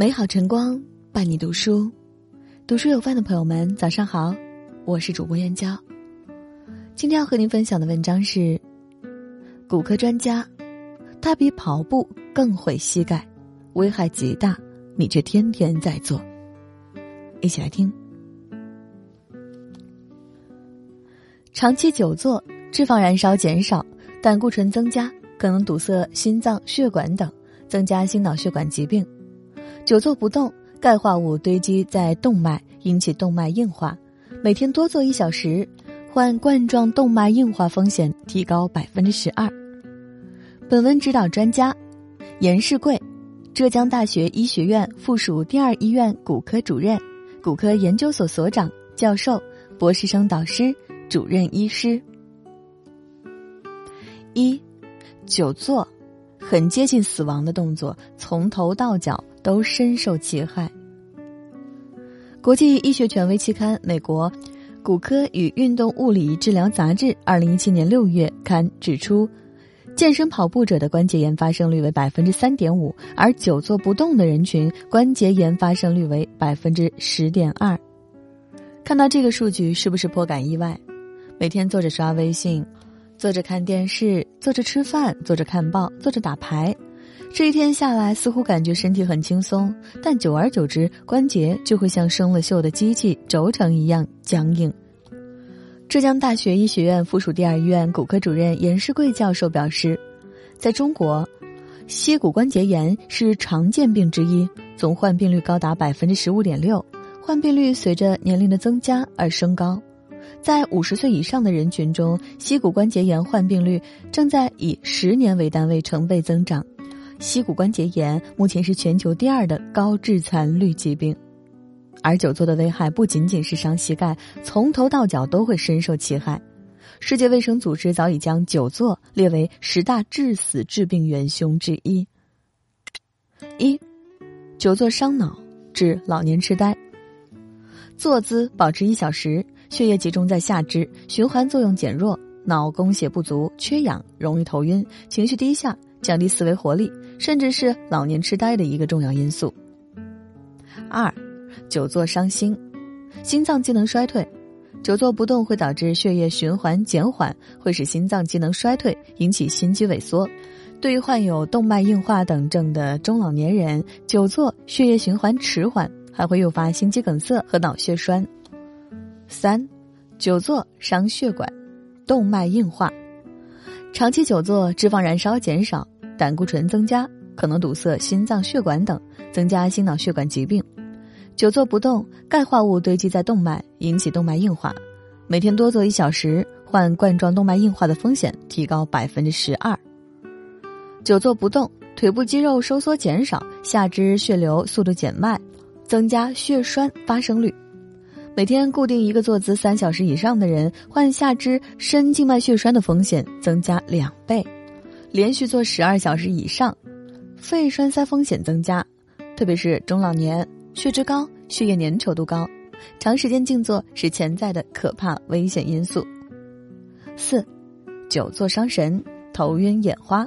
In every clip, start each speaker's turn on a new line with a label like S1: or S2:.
S1: 美好晨光伴你读书，读书有饭的朋友们，早上好，我是主播燕娇。今天要和您分享的文章是骨科专家，他比跑步更毁膝盖，危害极大，你却天天在做。一起来听。长期久坐，脂肪燃烧减少，胆固醇增加，可能堵塞心脏、血管等，增加心脑血管疾病。久坐不动，钙化物堆积在动脉，引起动脉硬化。每天多坐一小时，患冠状动脉硬化风险提高百分之十二。本文指导专家：严世贵，浙江大学医学院附属第二医院骨科主任、骨科研究所所长、教授、博士生导师。主任医师一，久坐，很接近死亡的动作，从头到脚都深受其害。国际医学权威期刊《美国骨科与运动物理治疗杂志》二零一七年六月刊指出，健身跑步者的关节炎发生率为百分之三点五，而久坐不动的人群关节炎发生率为百分之十点二。看到这个数据，是不是颇感意外？每天坐着刷微信，坐着看电视，坐着吃饭，坐着看报，坐着打牌，这一天下来，似乎感觉身体很轻松，但久而久之，关节就会像生了锈的机器轴承一样僵硬。浙江大学医学院附属第二医院骨科主任严世贵教授表示，在中国，膝骨关节炎是常见病之一，总患病率高达百分之十五点六，患病率随着年龄的增加而升高。在五十岁以上的人群中，膝骨关节炎患病率正在以十年为单位成倍增长。膝骨关节炎目前是全球第二的高致残率疾病，而久坐的危害不仅仅是伤膝盖，从头到脚都会深受其害。世界卫生组织早已将久坐列为十大致死致病元凶之一。一，久坐伤脑，致老年痴呆。坐姿保持一小时。血液集中在下肢，循环作用减弱，脑供血不足，缺氧，容易头晕，情绪低下，降低思维活力，甚至是老年痴呆的一个重要因素。二，久坐伤心，心脏机能衰退，久坐不动会导致血液循环减缓，会使心脏机能衰退，引起心肌萎缩。对于患有动脉硬化等症的中老年人，久坐血液循环迟缓，还会诱发心肌梗塞和脑血栓。三，久坐伤血管，动脉硬化。长期久坐，脂肪燃烧减少，胆固醇增加，可能堵塞心脏血管等，增加心脑血管疾病。久坐不动，钙化物堆积在动脉，引起动脉硬化。每天多坐一小时，患冠状动脉硬化的风险提高百分之十二。久坐不动，腿部肌肉收缩减少，下肢血流速度减慢，增加血栓发生率。每天固定一个坐姿三小时以上的人，患下肢深静脉血栓的风险增加两倍；连续坐十二小时以上，肺栓塞风险增加。特别是中老年，血脂高、血液粘稠度高，长时间静坐是潜在的可怕危险因素。四，久坐伤神，头晕眼花。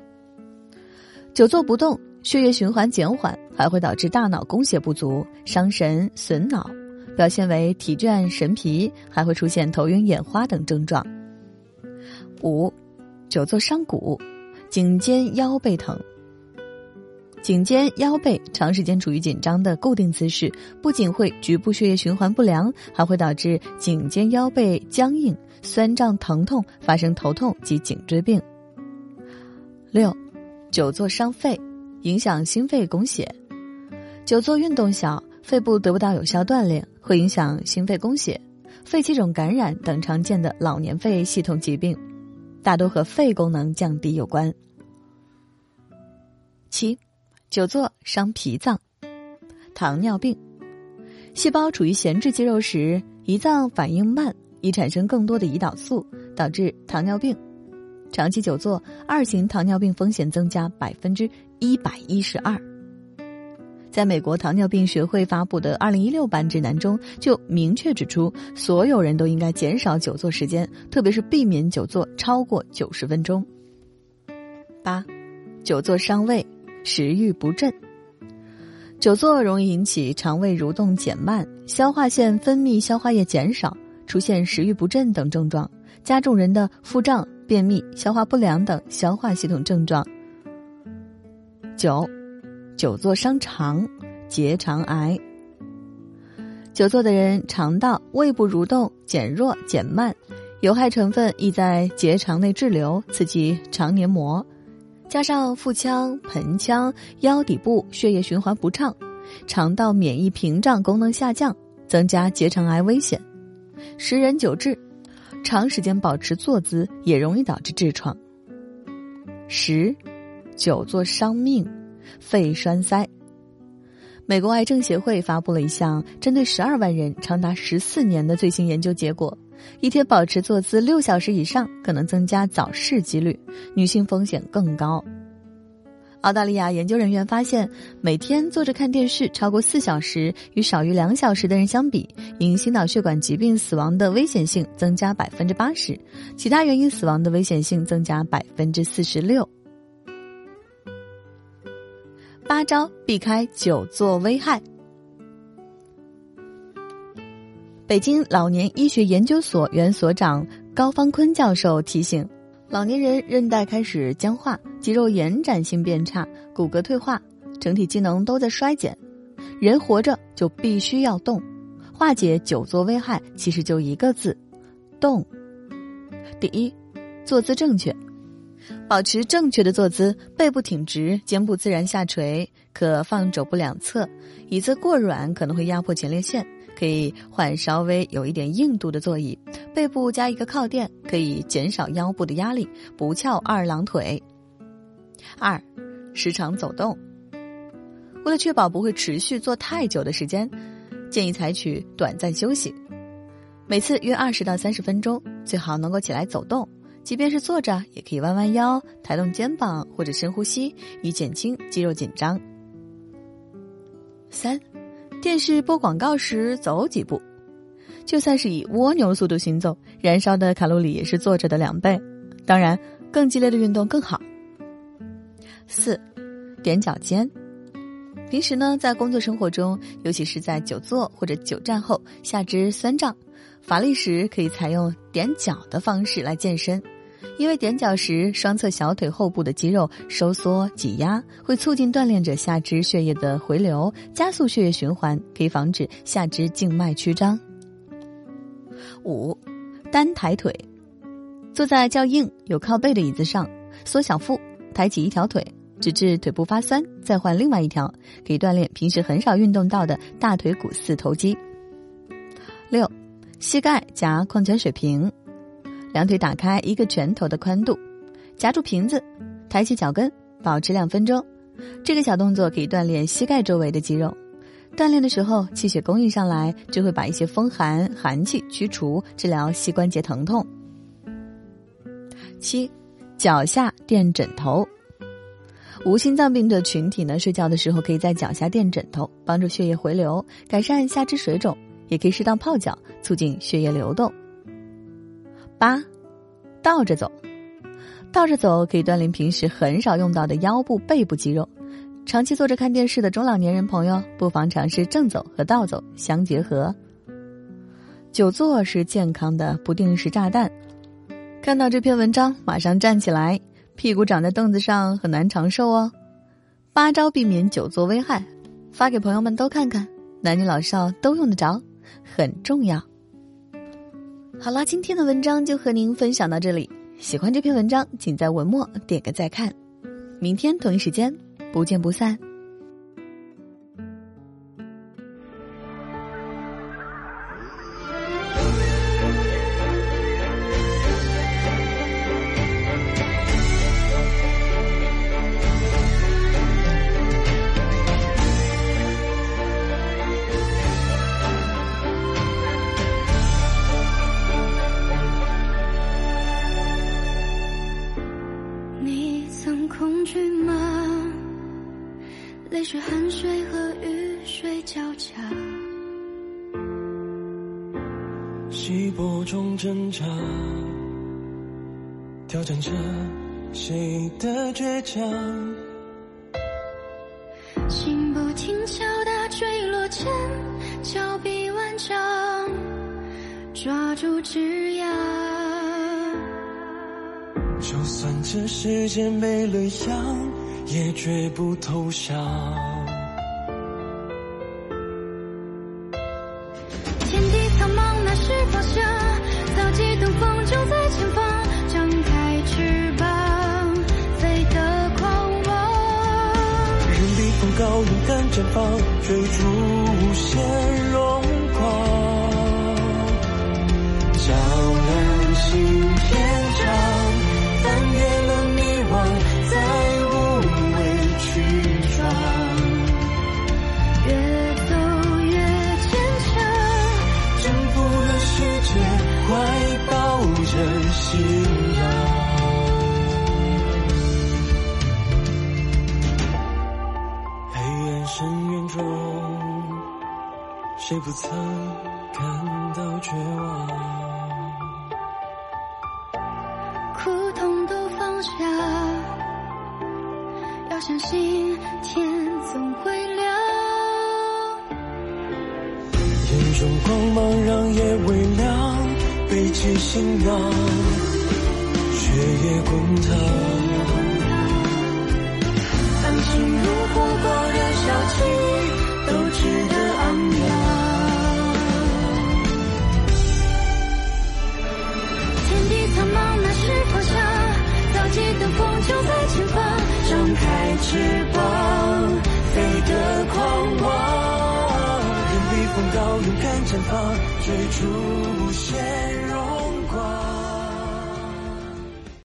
S1: 久坐不动，血液循环减缓，还会导致大脑供血不足，伤神损脑。表现为体倦神疲，还会出现头晕眼花等症状。五，久坐伤骨，颈肩腰背疼。颈肩腰背长时间处于紧张的固定姿势，不仅会局部血液循环不良，还会导致颈肩腰背僵硬、酸胀疼痛，发生头痛及颈椎病。六，久坐伤肺，影响心肺供血。久坐运动小。肺部得不到有效锻炼，会影响心肺供血、肺气肿感染等常见的老年肺系统疾病，大多和肺功能降低有关。七，久坐伤脾脏，糖尿病，细胞处于闲置肌肉时，胰脏反应慢，易产生更多的胰岛素，导致糖尿病。长期久坐，二型糖尿病风险增加百分之一百一十二。在美国糖尿病学会发布的二零一六版指南中，就明确指出，所有人都应该减少久坐时间，特别是避免久坐超过九十分钟。八，久坐伤胃，食欲不振。久坐容易引起肠胃蠕动减慢、消化腺分泌消化液减少，出现食欲不振等症状，加重人的腹胀、便秘、消化不良等消化系统症状。九，久坐伤肠，结肠癌。久坐的人肠道、胃部蠕动减弱减慢，有害成分易在结肠内滞留，刺激肠黏膜。加上腹腔、盆腔、腰底部血液循环不畅，肠道免疫屏障功能下降，增加结肠癌危险。十人久治，长时间保持坐姿也容易导致痔疮。十，久坐伤命，肺栓塞。美国癌症协会发布了一项针对十二万人长达十四年的最新研究结果。一天保持坐姿六小时以上，可能增加早逝几率，女性风险更高。澳大利亚研究人员发现，每天坐着看电视超过四小时，与少于两小时的人相比，因心脑血管疾病死亡的危险性增加百分之八十，其他原因死亡的危险性增加百分之四十六。八招避开久坐危害。北京老年医学研究所原所长高方坤教授提醒：老年人韧带开始僵化，肌肉延展性变差，骨骼退化，整体机能都在衰减。人活着就必须要动，化解久坐危害其实就一个字：动。第一，坐姿正确，保持正确的坐姿，背部挺直，肩部自然下垂，可放肘部两侧。椅子过软可能会压迫前列腺。可以换稍微有一点硬度的座椅，背部加一个靠垫，可以减少腰部的压力，不翘二郎腿。二，时常走动。为了确保不会持续坐太久的时间，建议采取短暂休息，每次约二十到三十分钟，最好能够起来走动，即便是坐着，也可以弯弯腰、抬动肩膀或者深呼吸，以减轻肌肉紧张。三。电视播广告时走几步，就算是以蜗牛速度行走，燃烧的卡路里也是坐着的两倍。当然，更激烈的运动更好。四，踮脚尖。平时呢，在工作生活中，尤其是在久坐或者久站后，下肢酸胀、乏力时，可以采用踮脚的方式来健身。因为踮脚时，双侧小腿后部的肌肉收缩挤压，会促进锻炼者下肢血液的回流，加速血液循环，可以防止下肢静脉曲张。五，单抬腿，坐在较硬有靠背的椅子上，缩小腹，抬起一条腿，直至腿部发酸，再换另外一条，可以锻炼平时很少运动到的大腿股四头肌。六，膝盖夹矿泉水瓶。两腿打开一个拳头的宽度，夹住瓶子，抬起脚跟，保持两分钟。这个小动作可以锻炼膝盖周围的肌肉。锻炼的时候，气血供应上来，就会把一些风寒寒气驱除，治疗膝关节疼痛。七，脚下垫枕头。无心脏病的群体呢，睡觉的时候可以在脚下垫枕头，帮助血液回流，改善下肢水肿。也可以适当泡脚，促进血液流动。八，倒着走，倒着走可以锻炼平时很少用到的腰部、背部肌肉。长期坐着看电视的中老年人朋友，不妨尝试正走和倒走相结合。久坐是健康的不定时炸弹。看到这篇文章，马上站起来，屁股长在凳子上很难长寿哦。八招避免久坐危害，发给朋友们都看看，男女老少都用得着，很重要。好啦，今天的文章就和您分享到这里。喜欢这篇文章，请在文末点个再看。明天同一时间，不见不散。你曾恐惧吗？
S2: 泪水、汗水和雨水交加，稀薄中挣扎，挑战着谁的倔强。心不停敲打，坠落前峭壁万丈，抓住枝桠。
S3: 就算这世界没了样，也绝不投降。
S2: 天地苍茫，那是方向。早几等风就在前方，张开翅膀，飞得狂妄。
S3: 任比风高，勇敢绽放，追逐无限着信仰。黑暗深渊中，谁不曾感到绝望？
S2: 苦痛都放下，要相信天总会亮。
S3: 眼中光芒让夜微亮，背起行囊，血液滚烫。
S2: 安心如火光燃烧起，都值得前方
S3: 追逐无限